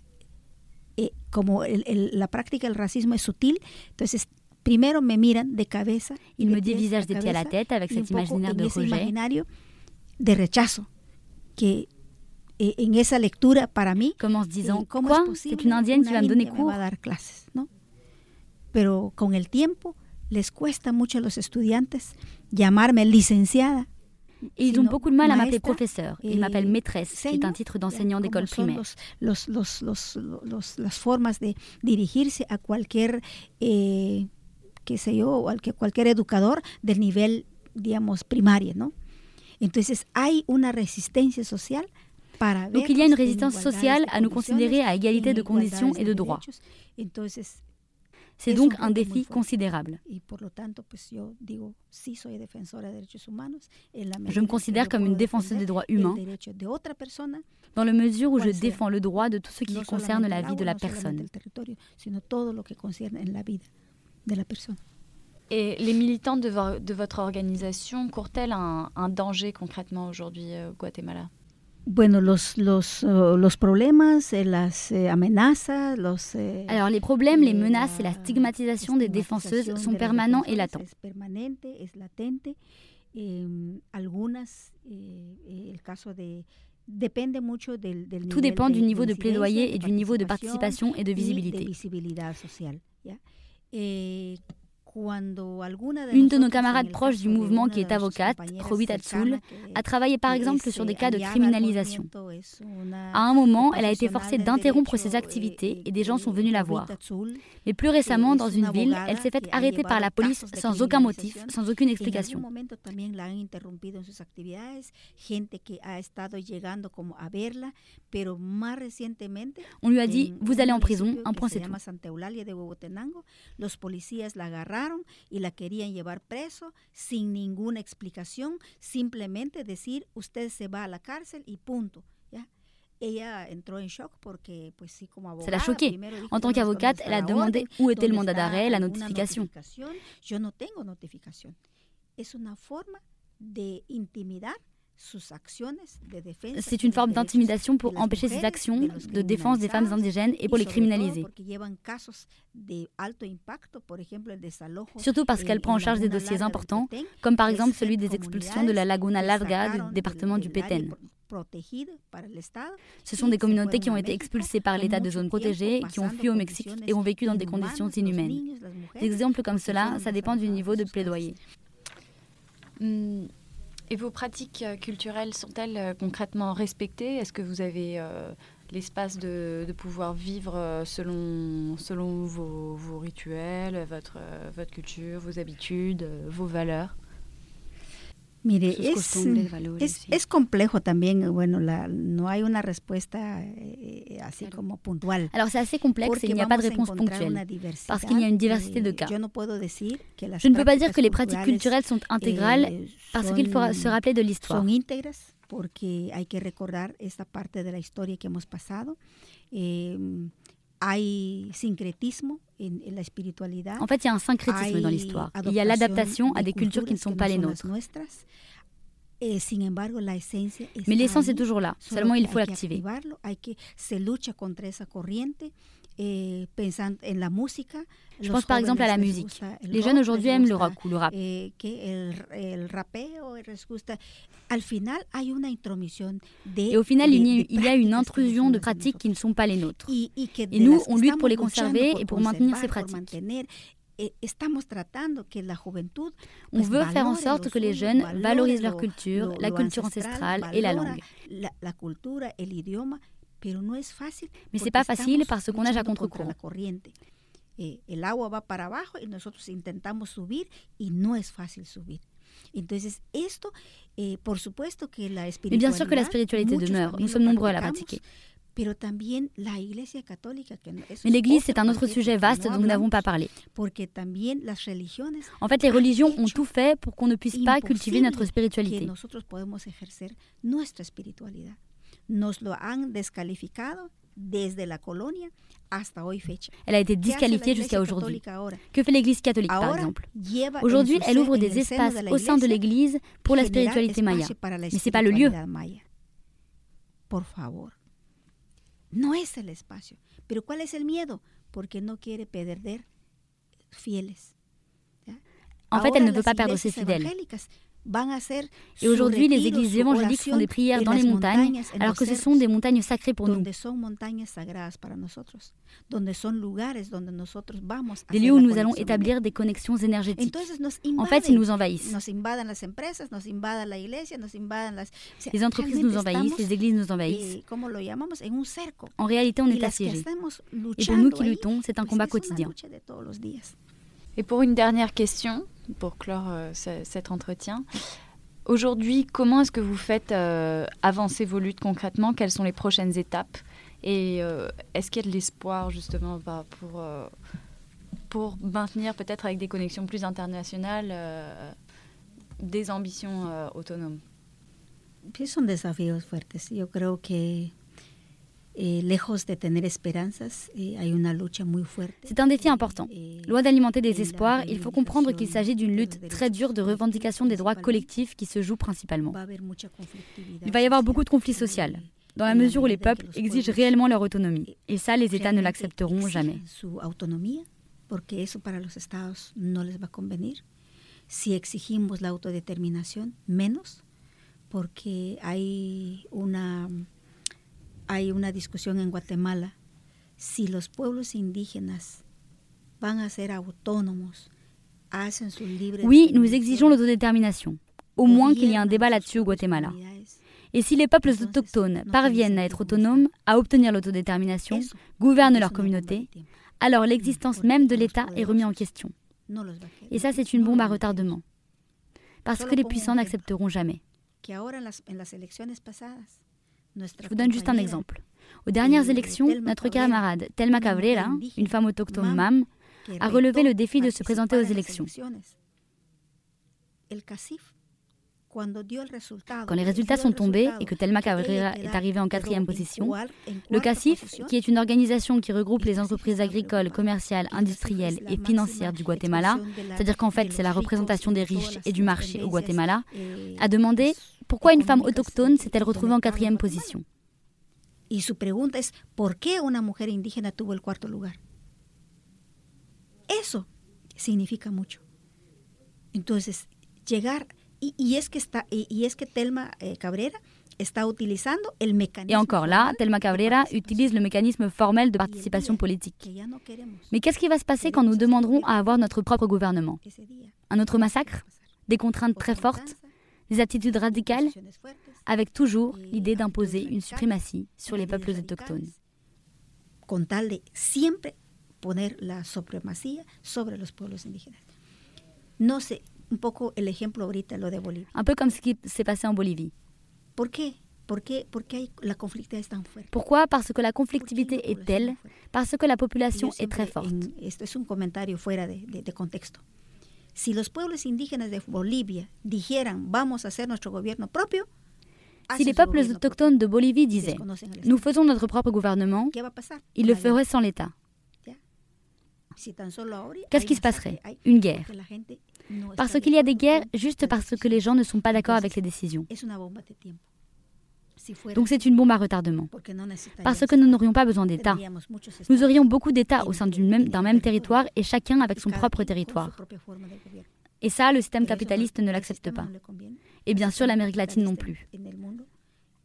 eh, como la práctica del racismo es sutil, entonces primero me miran de cabeza y Ils de me dévisagent a des pieds à la cabeza tête avec cet imaginaire de ese rejet. imaginario de rechazo que eh, en esa lectura para mí en se eh, disant ¿cómo Quoi es posible une indienne qui va me donner cours va a dar clases, ¿no? Pero con el tiempo les cuesta mucho a los estudiantes llamarme licenciada. Et ils ont beaucoup de mal à m'appeler professeur. eh, Ils m'appellent maîtresse, qui est un titre d'enseignant d'école como primaire. Los, los, los, los, los- las formas de dirigirse a cualquier, eh, qué sé yo, o al que cualquier educador del nivel, digamos, primaria, ¿no? Entonces hay una resistencia social para Donc il y a une résistance sociale à nous considérer à égalité de conditions et de droits. C'est donc un défi considérable. Je me considère comme une défenseuse des droits humains dans la mesure où je défends le droit de tout ce qui concerne la vie de la personne. Et les militants de, votre organisation courent-elles un, un, danger concrètement aujourd'hui au Guatemala? Bueno, los, los, uh, los problemas, eh, las eh, amenazas, los... Eh, Alors les problèmes, les menaces et la stigmatisation des défenseuses sont permanents et latents. permanente, es latente. Eh, algunas, eh, el caso de depende mucho del, del Tout dépend du niveau de plaidoyer et du niveau de participation et de visibilité. De visibilidad social, ¿ya? Eh, Une de nos camarades proches du mouvement qui est avocate, Robita Tsul, a travaillé par exemple sur des cas de criminalisation. À un moment, elle a été forcée d'interrompre ses activités et des gens sont venus la voir. Mais plus récemment, dans une ville, elle s'est faite arrêter par la police sans aucun motif, sans aucune explication. On lui a dit, vous allez en prison, un point c'est tout. Y la querían llevar preso sin ninguna explicación, simplemente decir usted se va a la cárcel y punto. ¿ya? Ella entró en shock porque, pues sí, como abogada. Ça l'a choquée. En tant qu'avocate, elle a demandé où était le mandat d'arrêt, la notification. Yo no tengo notificación. Es una forma de intimidar C'est une forme d'intimidation pour empêcher ses actions de défense des femmes indigènes et pour les criminaliser. Surtout parce qu'elle prend en charge des dossiers importants, comme par exemple celui des expulsions de la Laguna Larga du département du Petén. Ce sont des communautés qui ont été expulsées par l'État de zones protégées, qui ont fui au Mexique et ont vécu dans des conditions inhumaines. Des exemples comme cela, ça dépend du niveau de plaidoyer. Hmm, et vos pratiques euh, culturelles sont-elles euh, concrètement respectées? Est-ce que vous avez euh, l'espace de, pouvoir vivre selon, selon vos, vos rituels, votre, votre culture, vos habitudes, vos valeurs? Mire, es, es, es, complejo también, bueno, la, no hay una respuesta eh, así como puntual. Alors c'est assez complexe il n'y a pas de réponse ponctuelle, parce qu'il y a une diversité de cas. Yo no puedo decir que las Je ne peux pas dire que les pratiques culturelles sont intégrales, eh, parce qu'il faut se rappeler de l'histoire. Son íntegras, porque hay que recordar esta parte de la historia que hemos pasado. Eh, hay en, en la espiritualidad. En fait, il y a un syncrétisme dans l'histoire. Il y a l'adaptation à des cultures qui ne sont pas les nôtres. Eh, Mais l'essence est toujours là, seulement il faut l'activer. Eh, en la Je pense par exemple à la musique. Les jeunes aujourd'hui aiment le rock ou le rap. Eh, que el, el rapeo les gusta. Al final, hay una intromisión de, et au final, il y, a, il y a une intrusion de pratiques qui ne sont pas les nôtres. Et nous, on lutte pour les conserver et pour maintenir ces pratiques. On veut faire en sorte que les jeunes valorisent leur culture, la culture ancestrale et la langue. La, Mais c'est pas facile parce qu'on nage à contre-courant. El agua va para abajo y nosotros intentamos subir y no es fácil subir. Entonces, esto, eh, por supuesto que la Mais bien sûr que la spiritualité demeure, nous sommes nombreux à la pratiquer. Mais l'Église, c'est un autre sujet vaste dont nous n'avons pas parlé. En fait, les religions ont tout fait pour qu'on ne puisse pas cultiver notre spiritualité. Elle a été disqualifiée jusqu'à aujourd'hui? Que fait l'Église catholique, par exemple? Aujourd'hui, elle ouvre des espaces au sein de l'Église pour la spiritualité maya. Mais ce n'est pas le lieu. Por favor. No es el espacio. Pero ¿cuál es el miedo? Porque no quiere perder fieles. En fait, elle ne veut pas perdre ses fidèles. Et aujourd'hui, les églises évangéliques font des prières dans les montagnes, alors que ce sont des montagnes sacrées pour nous. Des lieux où nous allons établir des connexions énergétiques. En fait, ils nous envahissent. Les entreprises nous envahissent, les églises nous envahissent. En réalité, on est assiégés. Et pour nous qui luttons, c'est un combat quotidien. Et pour une dernière question, pour clore euh, cet entretien, aujourd'hui, comment est-ce que vous faites euh, avancer vos luttes concrètement? Quelles sont les prochaines étapes? Et euh, est-ce qu'il y a de l'espoir justement bah, pour, pour maintenir peut-être avec des connexions plus internationales des ambitions autonomes? Son desafíos fuertes. Yo creo que C'est un défi important. Eh, Loin d'alimenter des espoirs, il faut comprendre qu'il s'agit d'une lutte très dure de revendication des droits collectifs qui se joue principalement. Il va y avoir beaucoup de conflits sociaux, dans la mesure où les peuples exigent réellement leur autonomie. Et ça, les États ne l'accepteront jamais. Si exigimos la autodeterminación, menos, porque hay una hay una discussion en Guatemala si los pueblos indígenas van a ser autónomos, hacen su libre Oui, nous exigeons l'autodétermination. Au moins qu'il y ait un débat là-dessus au Guatemala. Et si les peuples autochtones parviennent à être autonomes, à obtenir l'autodétermination, gouvernent leur communauté, alors l'existence même de l'État est remise en question. Et ça, c'est une bombe à retardement. Parce que les puissants n'accepteront jamais. Je vous donne juste un exemple. Aux dernières élections, notre camarade Telma Cabrera, une femme autochtone MAM, a relevé le défi de se présenter aux élections. Quand les résultats sont tombés et que Telma Cabrera est arrivée en quatrième position, le CACIF, qui est une organisation qui regroupe les entreprises agricoles, commerciales, industrielles et financières du Guatemala, c'est-à-dire qu'en fait c'est la représentation des riches et du marché au Guatemala, a demandé pourquoi une femme autochtone s'est-elle retrouvée en quatrième position? Y su pregunta es, ¿por qué una mujer indígena tuvo el cuarto lugar? Eso significa mucho. Entonces, llegar, y, y es que está, y, y es que Telma eh, Cabrera está utilizando el mécanisme. Et encore là, Telma Cabrera utilise le mécanisme formel de participation politique. Mais qu'est-ce qui va se passer quand nous demanderons à avoir notre propre gouvernement? Un autre massacre? Des contraintes très fortes? Des attitudes radicales, avec toujours l'idée d'imposer une suprématie sur les peuples autochtones. Con tal de siempre poner la supremacía sobre los pueblos indígenas. No sé, un poco el ejemplo ahorita lo de Bolivia. Un peu comme ce qui s'est passé en Bolivie. ¿Por qué? Pourquoi? Parce que la conflictivité est telle, parce que la population est très forte. Si los pueblos indígenas de Bolivia dijeran vamos a hacer nuestro gobierno propio, si les peuples autochtones de Bolivie disaient nous faisons notre propre gouvernement, ils le feraient sans l'État. Qu'est-ce qui se passerait? Une guerre. Parce qu'il y a des guerres juste parce que les gens ne sont pas d'accord avec les décisions. Donc c'est une bombe à retardement. Parce que nous n'aurions pas besoin d'État. Nous aurions beaucoup d'États au sein d'un même, même territoire et chacun avec son propre territoire. Et ça, le système capitaliste ne l'accepte pas. Et bien sûr, l'Amérique latine non plus.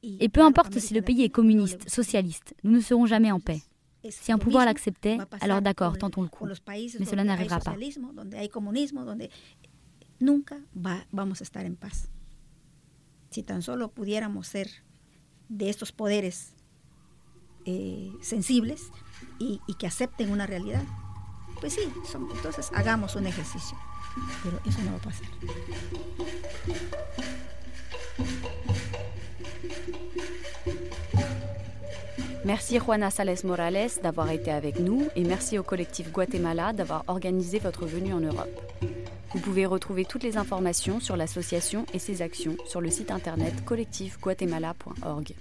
Et peu importe si le pays est communiste, socialiste, nous ne serons jamais en paix. Si un pouvoir l'acceptait, alors d'accord, tentons le coup. Mais cela n'arrivera pas. Nunca vamos a estar en paz. Si tan solo pudiéramos ser de estos poderes eh, sensibles y, y, que acepten una realidad, pues sí, son, entonces hagamos un ejercicio. Pero eso no va a pasar. Merci Juana Sales Morales d'avoir été avec nous et merci au collectif Guatemala d'avoir organisé votre venue en Europe. Vous pouvez retrouver toutes les informations sur l'association et ses actions sur le site internet collectifguatemala.org.